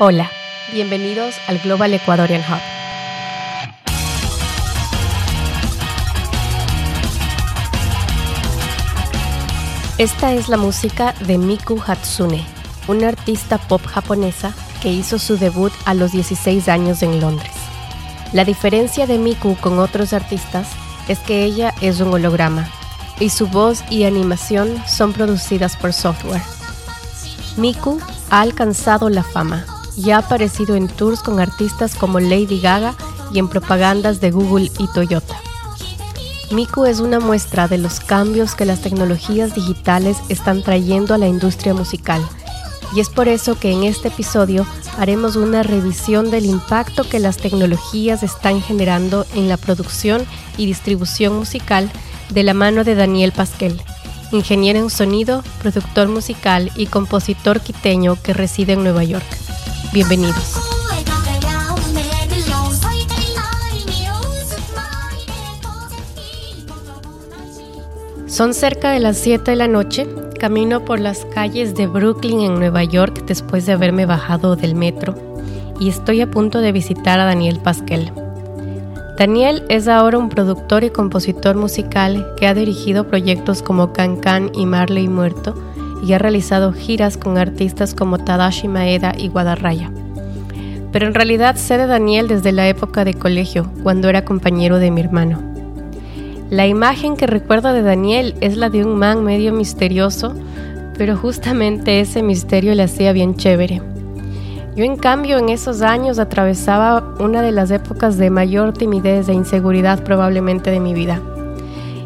Hola, bienvenidos al Global Ecuadorian Hub. Esta es la música de Miku Hatsune, una artista pop japonesa que hizo su debut a los 16 años en Londres. La diferencia de Miku con otros artistas es que ella es un holograma y su voz y animación son producidas por software. Miku ha alcanzado la fama y ha aparecido en tours con artistas como Lady Gaga y en propagandas de Google y Toyota. Miku es una muestra de los cambios que las tecnologías digitales están trayendo a la industria musical y es por eso que en este episodio haremos una revisión del impacto que las tecnologías están generando en la producción y distribución musical de la mano de Daniel Pasquel, ingeniero en sonido, productor musical y compositor quiteño que reside en Nueva York. Bienvenidos. Son cerca de las 7 de la noche, camino por las calles de Brooklyn en Nueva York después de haberme bajado del metro y estoy a punto de visitar a Daniel Pasquel. Daniel es ahora un productor y compositor musical que ha dirigido proyectos como Can Can y Marley Muerto y ha realizado giras con artistas como Tadashi Maeda y Guadarraya. Pero en realidad sé de Daniel desde la época de colegio, cuando era compañero de mi hermano. La imagen que recuerdo de Daniel es la de un man medio misterioso, pero justamente ese misterio le hacía bien chévere. Yo en cambio en esos años atravesaba una de las épocas de mayor timidez e inseguridad probablemente de mi vida.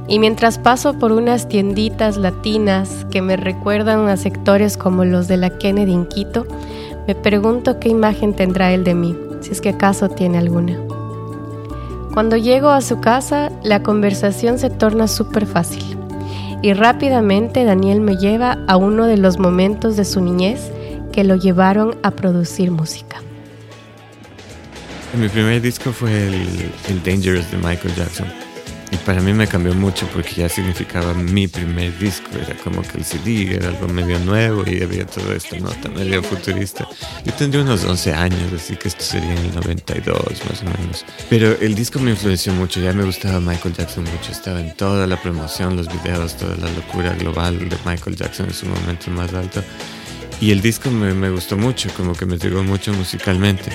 Y mientras paso por unas tienditas latinas que me recuerdan a sectores como los de la Kennedy en Quito, me pregunto qué imagen tendrá él de mí, si es que acaso tiene alguna. Cuando llego a su casa, la conversación se torna súper fácil y rápidamente Daniel me lleva a uno de los momentos de su niñez que lo llevaron a producir música. Mi primer disco fue el, el Dangerous de Michael Jackson. Y para mí me cambió mucho porque ya significaba mi primer disco. Era como que el CD era algo medio nuevo y había toda esta nota medio futurista. Yo tendría unos 11 años, así que esto sería en el 92 más o menos. Pero el disco me influenció mucho. Ya me gustaba Michael Jackson mucho. Estaba en toda la promoción, los videos, toda la locura global de Michael Jackson en su momento más alto. Y el disco me, me gustó mucho, como que me llegó mucho musicalmente.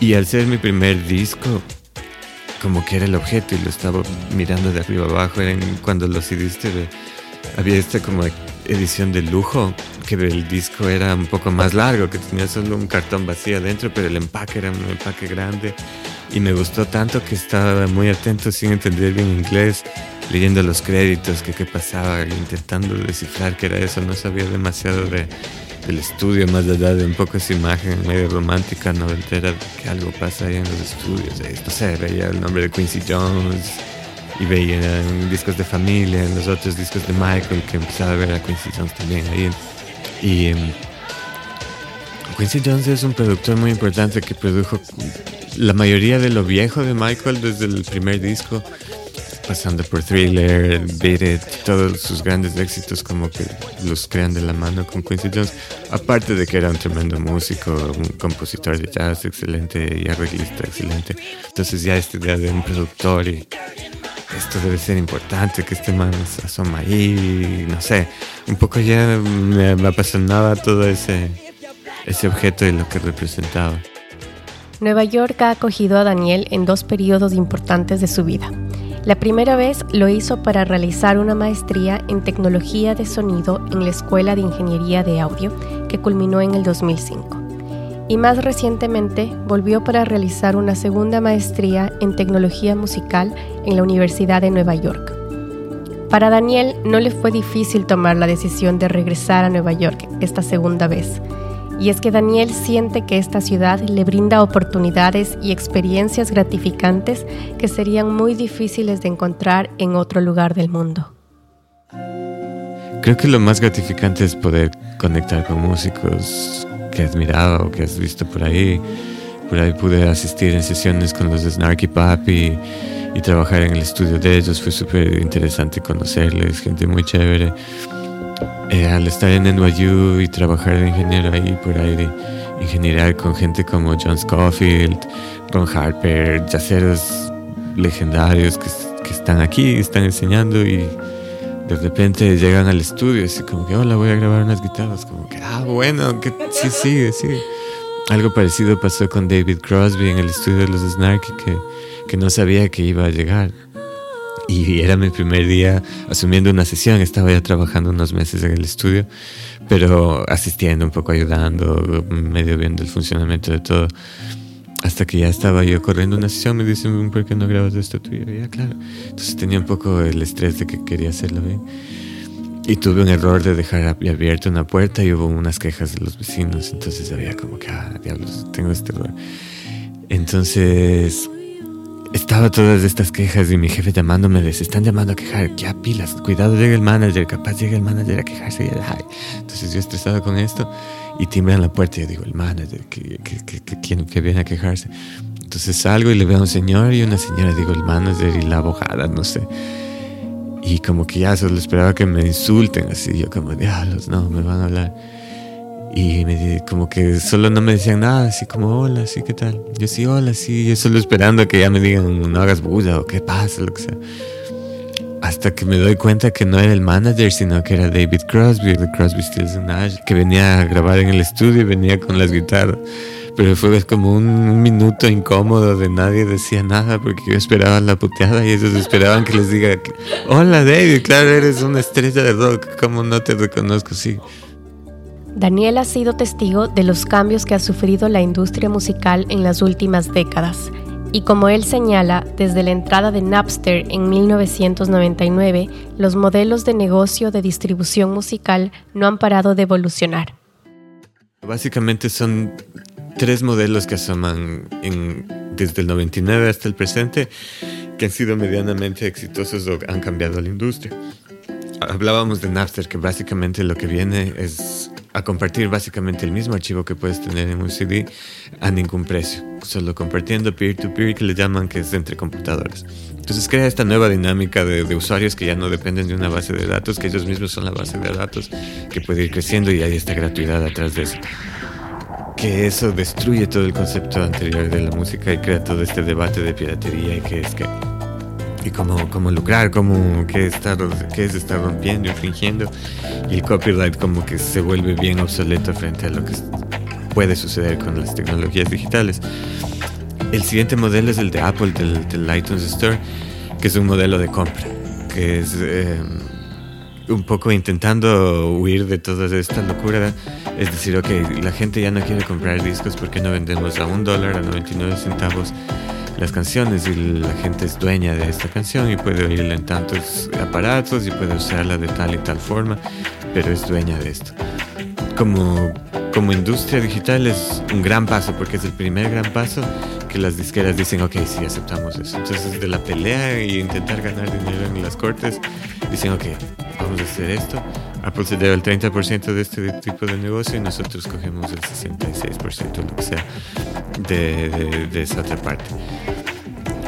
Y al ser mi primer disco, como que era el objeto y lo estaba mirando de arriba abajo. Cuando lo CDs había esta como edición de lujo, que el disco era un poco más largo, que tenía solo un cartón vacío adentro, pero el empaque era un empaque grande. Y me gustó tanto que estaba muy atento sin entender bien inglés, leyendo los créditos, que qué pasaba, intentando descifrar qué era eso. No sabía demasiado de, del estudio, más allá de un poco esa imagen medio romántica, noventera, que algo pasa ahí en los estudios. Eh, no sé, veía el nombre de Quincy Jones y veía en discos de familia, en los otros discos de Michael, que empezaba a ver a Quincy Jones también ahí. Y um, Quincy Jones es un productor muy importante que produjo la mayoría de lo viejo de Michael desde el primer disco pasando por Thriller, Beat It, todos sus grandes éxitos como que los crean de la mano con Quincy Jones. Aparte de que era un tremendo músico, un compositor de jazz excelente y arreglista excelente. Entonces ya esta idea de un productor y esto debe ser importante, que este man se asoma ahí, no sé. Un poco ya me, me apasionaba todo ese, ese objeto y lo que representaba. Nueva York ha acogido a Daniel en dos periodos importantes de su vida. La primera vez lo hizo para realizar una maestría en tecnología de sonido en la Escuela de Ingeniería de Audio, que culminó en el 2005. Y más recientemente volvió para realizar una segunda maestría en tecnología musical en la Universidad de Nueva York. Para Daniel no le fue difícil tomar la decisión de regresar a Nueva York esta segunda vez, y es que Daniel siente que esta ciudad le brinda oportunidades y experiencias gratificantes que serían muy difíciles de encontrar en otro lugar del mundo. Creo que lo más gratificante es poder conectar con músicos que has mirado o que has visto por ahí. Por ahí pude asistir en sesiones con los de Snarky Papi y trabajar en el estudio de ellos. Fue súper interesante conocerles, gente muy chévere eh, al estar en NYU y trabajar de ingeniero ahí por ahí, de ingeniería con gente como John Scofield, Ron Harper, yaceros legendarios que, están aquí, están enseñando y de repente llegan al estudio así como que, hola, voy a grabar unas guitarras, como que, ah, bueno, que sí, sigue, sigue. Algo parecido pasó con David Crosby en el estudio de los Snarky, que, que no sabía que iba a llegar. Y era mi primer día asumiendo una sesión, estaba ya trabajando unos meses en el estudio, pero asistiendo un poco, ayudando, medio viendo el funcionamiento de todo. Hasta que ya estaba yo corriendo una sesión, me dicen, ¿por qué no grabas esto tuyo? Y ya, claro. Entonces tenía un poco el estrés de que quería hacerlo bien. Y tuve un error de dejar abierta una puerta y hubo unas quejas de los vecinos. Entonces había como que, ah, diablos, tengo este error. Entonces estaba todas estas quejas y mi jefe llamándome, les están llamando a quejar, ya pilas, cuidado, llega el manager, capaz llega el manager a quejarse. Y, Entonces yo estresado con esto y timbran la puerta y yo digo, el manager, que, que, que, que, viene a quejarse. Entonces salgo y le veo a un señor y una señora, digo, el manager y la abogada, no sé. Y como que ya solo esperaba que me insulten, así, yo como, diablos, no, me van a hablar. Y me, como que solo no me decían nada, así como, hola, sí, ¿qué tal? Yo sí, hola, sí, yo solo esperando que ya me digan, no hagas bulla o qué pasa, lo que sea. Hasta que me doy cuenta que no era el manager, sino que era David Crosby, de Crosby, Stills Nash, que venía a grabar en el estudio y venía con las guitarras. Pero fue como un, minuto incómodo de nadie decía nada porque yo esperaba la puteada y ellos esperaban que les diga, hola David, claro, eres una estrella de rock, ¿cómo no te reconozco? Sí. Daniel ha sido testigo de los cambios que ha sufrido la industria musical en las últimas décadas y como él señala, desde la entrada de Napster en 1999, los modelos de negocio de distribución musical no han parado de evolucionar. Básicamente son tres modelos que asoman desde el 99 hasta el presente que han sido medianamente exitosos o han cambiado la industria. Hablábamos de Napster, que básicamente lo que viene es a compartir básicamente el mismo archivo que puedes tener en un CD a ningún precio, solo compartiendo peer-to-peer que le llaman que es entre computadoras. Entonces crea esta nueva dinámica de, usuarios que ya no dependen de una base de datos, que ellos mismos son la base de datos, que puede ir creciendo y hay esta gratuidad atrás de eso. Que eso destruye todo el concepto anterior de la música y crea todo este debate de piratería y que es que y cómo, cómo lucrar, cómo qué, estar, qué es estar rompiendo, infringiendo. Y el copyright como que se vuelve bien obsoleto frente a lo que puede suceder con las tecnologías digitales. El siguiente modelo es el de Apple, del, iTunes Store, que es un modelo de compra, que es eh, un poco intentando huir de toda esta locura. Es decir, ok, la gente ya no quiere comprar discos porque no vendemos a un dólar, a 99 centavos las canciones y la gente es dueña de esta canción y puede oírla en tantos aparatos y puede usarla de tal y tal forma, pero es dueña de esto. Como, como industria digital es un gran paso porque es el primer gran paso que las disqueras dicen, ok, sí, aceptamos eso. Entonces de la pelea y intentar ganar dinero en las cortes, dicen, ok, vamos a hacer esto. Apple se debe el 30% de este tipo de negocio y nosotros cogemos el 66%, lo que sea, de, de esa otra parte.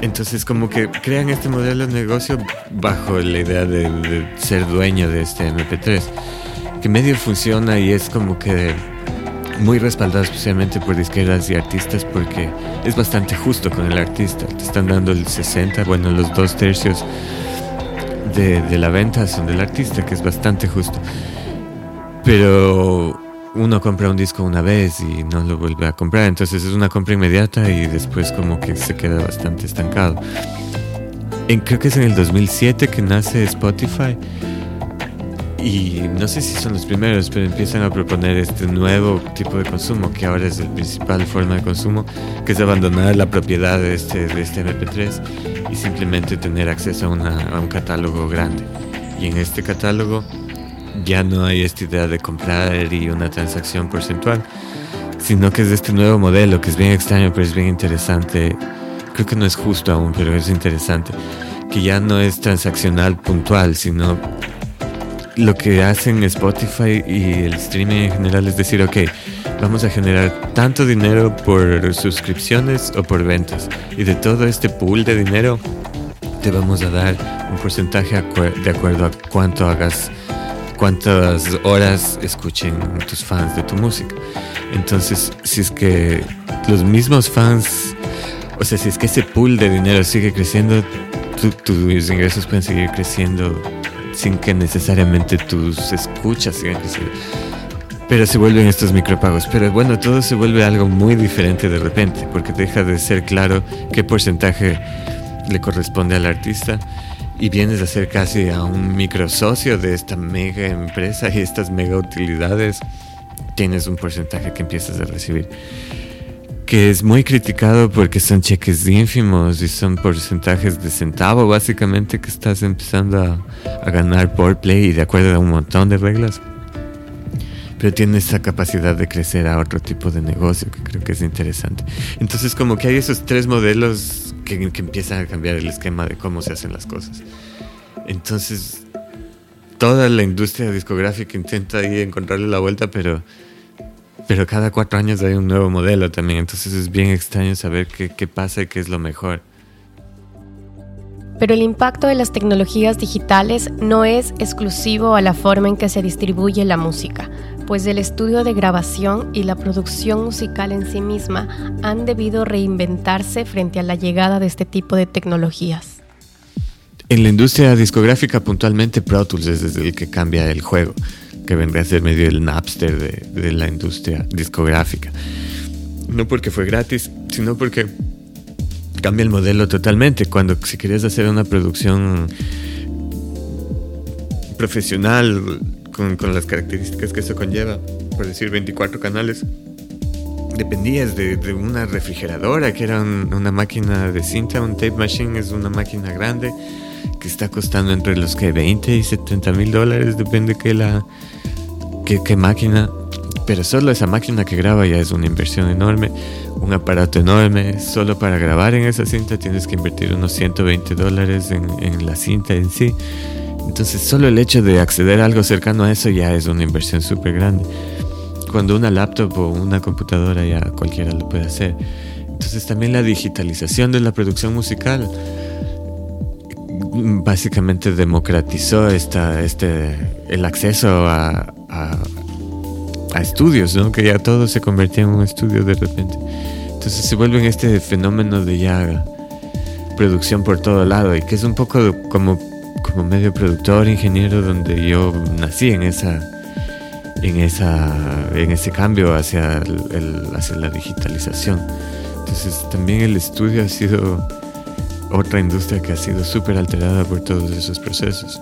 Entonces como que crean este modelo de negocio bajo la idea de, ser dueño de este MP3, que medio funciona y es como que muy respaldado especialmente por disqueras y artistas porque es bastante justo con el artista. Te están dando el 60, bueno, los dos tercios de, de la venta son del artista, que es bastante justo. Pero uno compra un disco una vez y no lo vuelve a comprar, entonces es una compra inmediata y después como que se queda bastante estancado. En, creo que es en el 2007 que nace Spotify y no sé si son los primeros, pero empiezan a proponer este nuevo tipo de consumo que ahora es el principal forma de consumo, que es abandonar la propiedad de este, de este MP3 y simplemente tener acceso a, a un catálogo grande. Y en este catálogo ya no hay esta idea de comprar y una transacción porcentual, sino que es de este nuevo modelo que es bien extraño, pero es bien interesante. Creo que no es justo aún, pero es interesante. Que ya no es transaccional puntual, sino lo que hacen Spotify y el streaming en general es decir, ok, vamos a generar tanto dinero por suscripciones o por ventas. Y de todo este pool de dinero, te vamos a dar un porcentaje de acuerdo a cuánto hagas cuántas horas escuchen tus fans de tu música. Entonces, si es que los mismos fans, o sea, si es que ese pool de dinero sigue creciendo, tus ingresos pueden seguir creciendo sin que necesariamente tus escuchas sigan creciendo. Pero se vuelven estos micropagos. Pero bueno, todo se vuelve algo muy diferente de repente, porque deja de ser claro qué porcentaje le corresponde al artista y vienes a ser casi a un microsocio de esta mega empresa y estas mega utilidades, tienes un porcentaje que empiezas a recibir. Que es muy criticado porque son cheques ínfimos y son porcentajes de centavo básicamente que estás empezando a, a ganar por play y de acuerdo a un montón de reglas pero tiene esa capacidad de crecer a otro tipo de negocio que creo que es interesante. Entonces como que hay esos tres modelos que, que empiezan a cambiar el esquema de cómo se hacen las cosas. Entonces toda la industria discográfica intenta ahí encontrarle la vuelta, pero, pero cada cuatro años hay un nuevo modelo también. Entonces es bien extraño saber qué, qué pasa y qué es lo mejor. Pero el impacto de las tecnologías digitales no es exclusivo a la forma en que se distribuye la música pues el estudio de grabación y la producción musical en sí misma han debido reinventarse frente a la llegada de este tipo de tecnologías. En la industria discográfica puntualmente Pro Tools es desde el que cambia el juego, que vendría a ser medio el Napster de, de la industria discográfica. No porque fue gratis, sino porque cambia el modelo totalmente. Cuando si querías hacer una producción profesional, con, las características que eso conlleva, por decir 24 canales, dependías de, una refrigeradora que era una máquina de cinta, un tape machine es una máquina grande que está costando entre los que 20 y 70 mil dólares, depende que la qué, máquina, pero solo esa máquina que graba ya es una inversión enorme, un aparato enorme, solo para grabar en esa cinta tienes que invertir unos 120 dólares en, en la cinta en sí. Entonces solo el hecho de acceder a algo cercano a eso ya es una inversión súper grande. Cuando una laptop o una computadora ya cualquiera lo puede hacer. Entonces también la digitalización de la producción musical básicamente democratizó esta, este, el acceso a, a, a estudios, ¿no? que ya todo se convertía en un estudio de repente. Entonces se vuelve en este fenómeno de ya producción por todo lado y que es un poco como como medio productor, ingeniero, donde yo nací en esa, en esa, en ese cambio hacia, el, hacia la digitalización. Entonces también el estudio ha sido otra industria que ha sido súper alterada por todos esos procesos.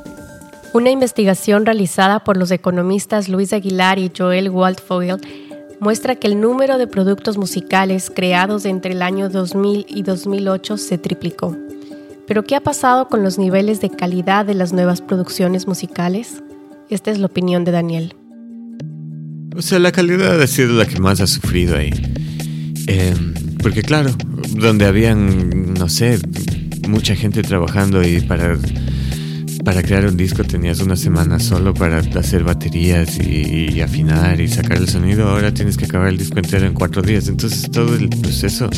Una investigación realizada por los economistas Luis Aguilar y Joel Waldfogel muestra que el número de productos musicales creados entre el año 2000 y 2008 se triplicó. Pero ¿qué ha pasado con los niveles de calidad de las nuevas producciones musicales? Esta es la opinión de Daniel. O sea, la calidad ha sido la que más ha sufrido ahí. Em, porque claro, donde habían, no sé, mucha gente trabajando y para, para crear un disco tenías una semana solo para hacer baterías y, y afinar y sacar el sonido, ahora tienes que acabar el disco entero en cuatro días. Entonces todo el proceso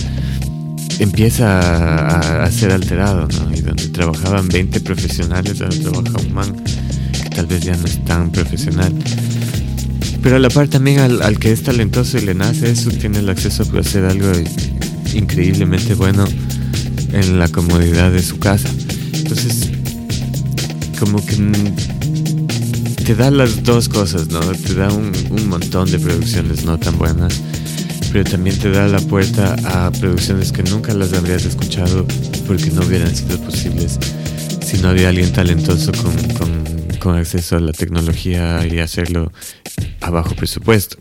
empieza a, ser alterado, ¿no? Y donde trabajaban 20 profesionales, ahora trabaja un man que tal vez ya no es tan profesional. Pero a la par también al, que es talentoso y le nace eso, tiene el acceso a hacer algo increíblemente bueno en la comodidad de su casa. Entonces, como que te da las dos cosas, ¿no? Te da un, un montón de producciones no tan buenas pero también te da la puerta a producciones que nunca las habrías escuchado porque no hubieran sido posibles si no había alguien talentoso con, con, con acceso a la tecnología y hacerlo a bajo presupuesto.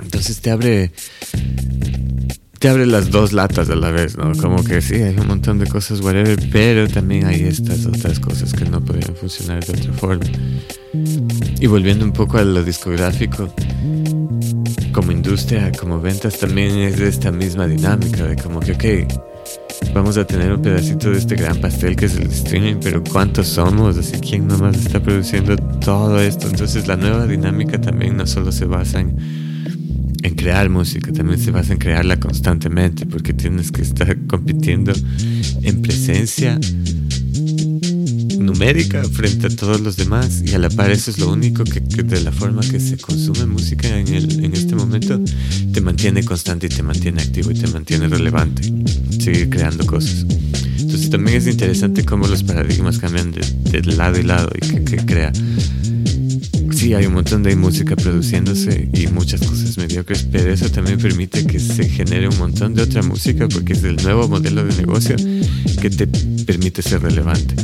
Entonces te abre te abre las dos latas a la vez, ¿no? Como que sí, hay un montón de cosas, whatever, pero también hay estas otras cosas que no podrían funcionar de otra forma. Y volviendo un poco a lo discográfico, como industria, como ventas, también es de esta misma dinámica de como que, ok, vamos a tener un pedacito de este gran pastel que es el streaming, pero ¿cuántos somos? Así, ¿quién nomás está produciendo todo esto? Entonces la nueva dinámica también no solo se basa en, en crear música, también se basa en crearla constantemente, porque tienes que estar compitiendo en presencia numérica frente a todos los demás y a la par eso es lo único que, de la forma que se consume música en, el, en este momento te mantiene constante y te mantiene activo y te mantiene relevante seguir creando cosas entonces también es interesante cómo los paradigmas cambian de, lado y lado y que, que crea sí hay un montón de música produciéndose y muchas cosas mediocres, pero eso también permite que se genere un montón de otra música porque es el nuevo modelo de negocio que te permite ser relevante.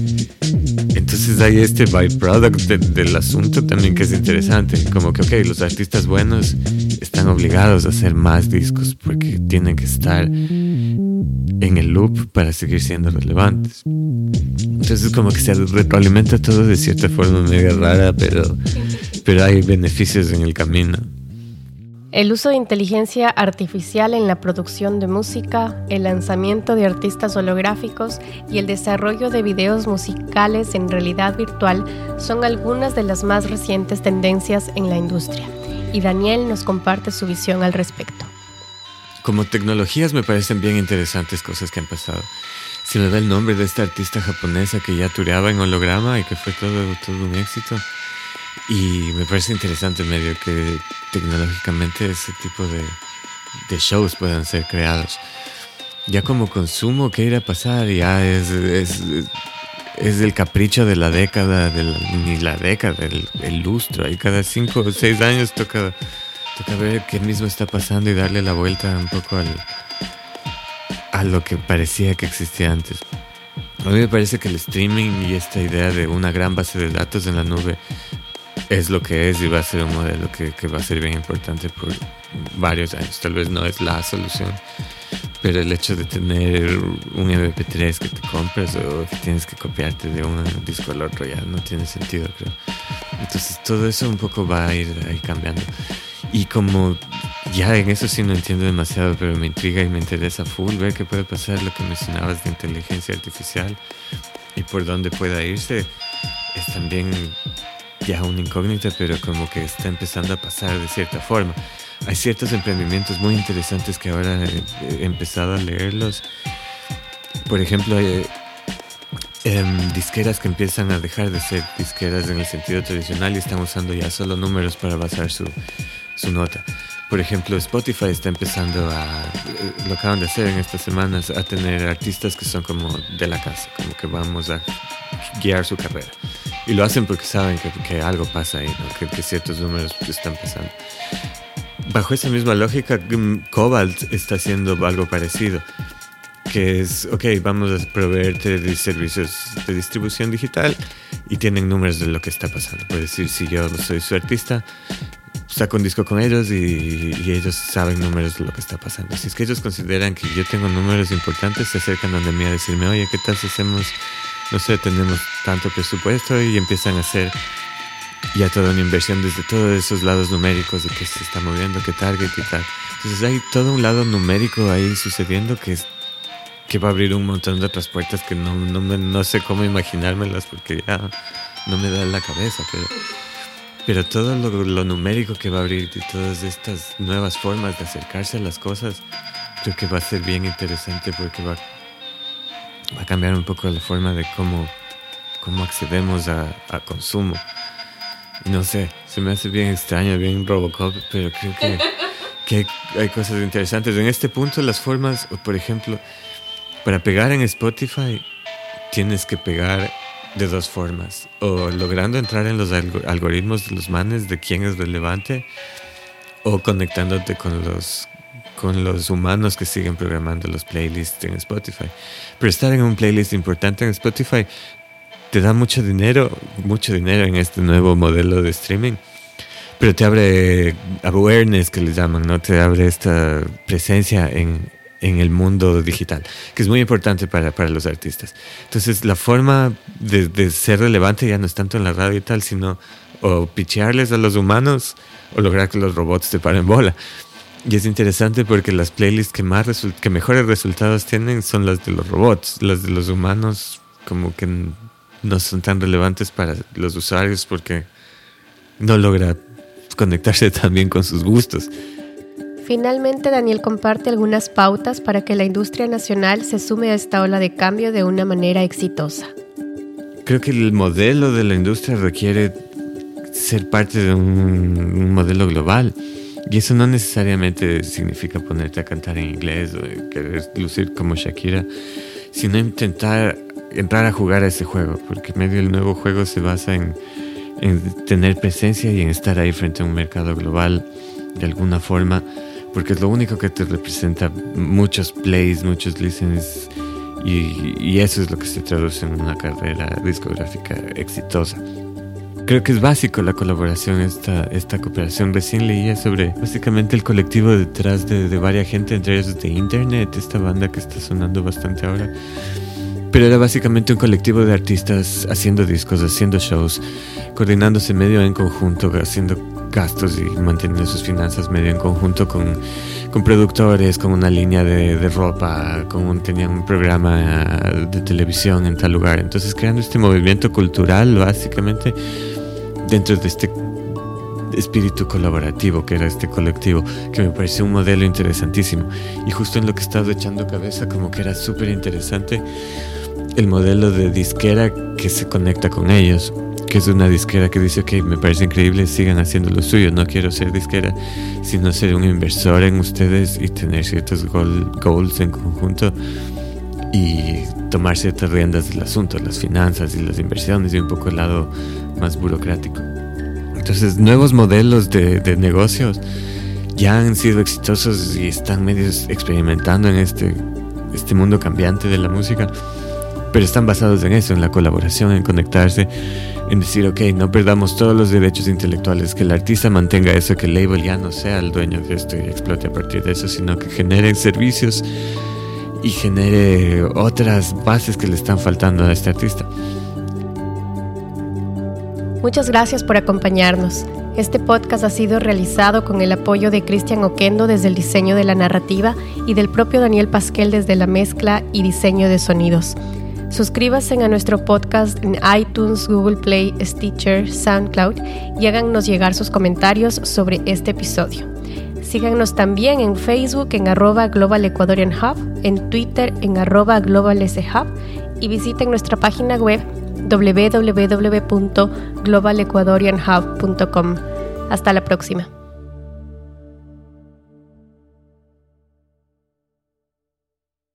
Entonces hay este byproduct del asunto también que es interesante, como que, ok, los artistas buenos están obligados a hacer más discos porque tienen que estar en el loop para seguir siendo relevantes. Entonces como que se retroalimenta todo de cierta forma mega rara, pero, pero hay beneficios en el camino. El uso de inteligencia artificial en la producción de música, el lanzamiento de artistas holográficos y el desarrollo de videos musicales en realidad virtual son algunas de las más recientes tendencias en la industria. Y Daniel nos comparte su visión al respecto. Como tecnologías me parecen bien interesantes cosas que han pasado. Se me da el nombre de esta artista japonesa que ya tureaba en holograma y que fue todo, todo un éxito. Y me parece interesante medio que tecnológicamente ese tipo de, de shows puedan ser creados. Ya como consumo, ¿qué irá a pasar? Ya es, es, es el capricho de la década, ni la década, el, el lustro. Ahí cada cinco o seis años toca Toca ver qué mismo está pasando y darle la vuelta un poco al, a lo que parecía que existía antes. A mí me parece que el streaming y esta idea de una gran base de datos en la nube es lo que es y va a ser un modelo que, que va a ser bien importante por varios años. Tal vez no es la solución, pero el hecho de tener un MP3 que te compras o que tienes que copiarte de un disco al otro ya no tiene sentido, creo. Entonces todo eso un poco va a ir ahí cambiando. Y como ya en eso sí no entiendo demasiado, pero me intriga y me interesa full ver qué puede pasar, lo que mencionabas de inteligencia artificial y por dónde pueda irse, es también ya una incógnita, pero como que está empezando a pasar de cierta forma. Hay ciertos emprendimientos muy interesantes que ahora he, empezado a leerlos. Por ejemplo, hay, em, disqueras que empiezan a dejar de ser disqueras en el sentido tradicional y están usando ya solo números para basar su, su nota. Por ejemplo, Spotify está empezando a, eh, lo acaban de hacer en estas semanas, a tener artistas que son como de la casa, como que vamos a guiar su carrera. Y lo hacen porque saben que, que algo pasa ahí, que, que, ciertos números están pasando. Bajo esa misma lógica, mm, Cobalt está haciendo algo parecido, que es, ok, vamos a proveerte de servicios de distribución digital y tienen números de lo que está pasando. Puede decir, si yo soy su artista, saco un disco con ellos y, ellos saben números de lo que está pasando. Si es que ellos consideran que yo tengo números importantes, se acercan donde mí a decirme, oye, ¿qué tal si hacemos, no sé, tenemos tanto presupuesto y empiezan a hacer ya toda una inversión desde todos esos lados numéricos de que se está moviendo, qué target y tal. Entonces hay todo un lado numérico ahí sucediendo que es que va a abrir un montón de otras puertas que no, no, no sé cómo imaginármelas porque ya no me da la cabeza, pero pero todo lo, numérico que va a abrir y todas estas nuevas formas de acercarse a las cosas, creo que va a ser bien interesante porque va, va a cambiar un poco la forma de cómo, cómo accedemos a, consumo. No sé, se me hace bien extraño, bien Robocop, pero creo que, que hay cosas interesantes. En este punto las formas, por ejemplo, para pegar en Spotify tienes que pegar de dos formas. O logrando entrar en los algoritmos de los manes de quién es relevante, o conectándote con los, con los humanos que siguen programando los playlists en Spotify. Pero estar en un playlist importante en Spotify te da mucho dinero, mucho dinero en este nuevo modelo de streaming. Pero te abre awareness, que les llaman, ¿no? Te abre esta presencia en, en el mundo digital, que es muy importante para, para los artistas. Entonces, la forma de, de, ser relevante ya no es tanto en la radio y tal, sino o pichearles a los humanos o lograr que los robots te paren bola. Y es interesante porque las playlists que, más que mejores resultados tienen son las de los robots. Las de los humanos como que no son tan relevantes para los usuarios porque no logra conectarse tan bien con sus gustos. Finalmente, Daniel comparte algunas pautas para que la industria nacional se sume a esta ola de cambio de una manera exitosa. creo que el modelo de la industria requiere ser parte de un, modelo global. Y eso no necesariamente significa ponerte a cantar en inglés o querer lucir como Shakira, sino intentar entrar a jugar a ese juego, porque medio el nuevo juego se basa en, en tener presencia y en estar ahí frente a un mercado global de alguna forma, porque es lo único que te representa muchos plays, muchos listens, y, y eso es lo que se traduce en una carrera discográfica exitosa. Creo que es básico la colaboración, esta, esta cooperación. Recién leía sobre básicamente el colectivo detrás de, de varias gente, entre ellos de Internet, esta banda que está sonando bastante ahora. Pero era básicamente un colectivo de artistas haciendo discos, haciendo shows, coordinándose medio en conjunto, haciendo gastos y manteniendo sus finanzas medio en conjunto con, con productores, con una línea de, de ropa, con un, tenían un programa de televisión en tal lugar. Entonces creando este movimiento cultural básicamente dentro de este espíritu colaborativo que era este colectivo, que me pareció un modelo interesantísimo. Y justo en lo que he estado echando cabeza, como que era súper interesante el modelo de disquera que se conecta con ellos, que es una disquera que dice, ok, me parece increíble, sigan haciendo lo suyo, no quiero ser disquera, sino ser un inversor en ustedes y tener ciertos goals en conjunto y tomar ciertas riendas del asunto, las finanzas y las inversiones y un poco el lado más burocrático. Entonces, nuevos modelos de, de negocios ya han sido exitosos y están medios experimentando en este, este mundo cambiante de la música, pero están basados en eso, en la colaboración, en conectarse, en decir, ok, no perdamos todos los derechos intelectuales, que el artista mantenga eso, que el label ya no sea el dueño de esto y explote a partir de eso, sino que genere servicios y genere otras bases que le están faltando a este artista. Muchas gracias por acompañarnos. Este podcast ha sido realizado con el apoyo de Cristian Oquendo desde el diseño de la narrativa y del propio Daniel Pasquel desde la mezcla y diseño de sonidos. Suscríbanse a nuestro podcast en iTunes, Google Play, Stitcher, SoundCloud y háganos llegar sus comentarios sobre este episodio. Síganos también en Facebook en arroba Global Ecuadorian Hub, en Twitter en arroba Global Hub y visiten nuestra página web www.globalecuadorianhub.com. Hasta la próxima.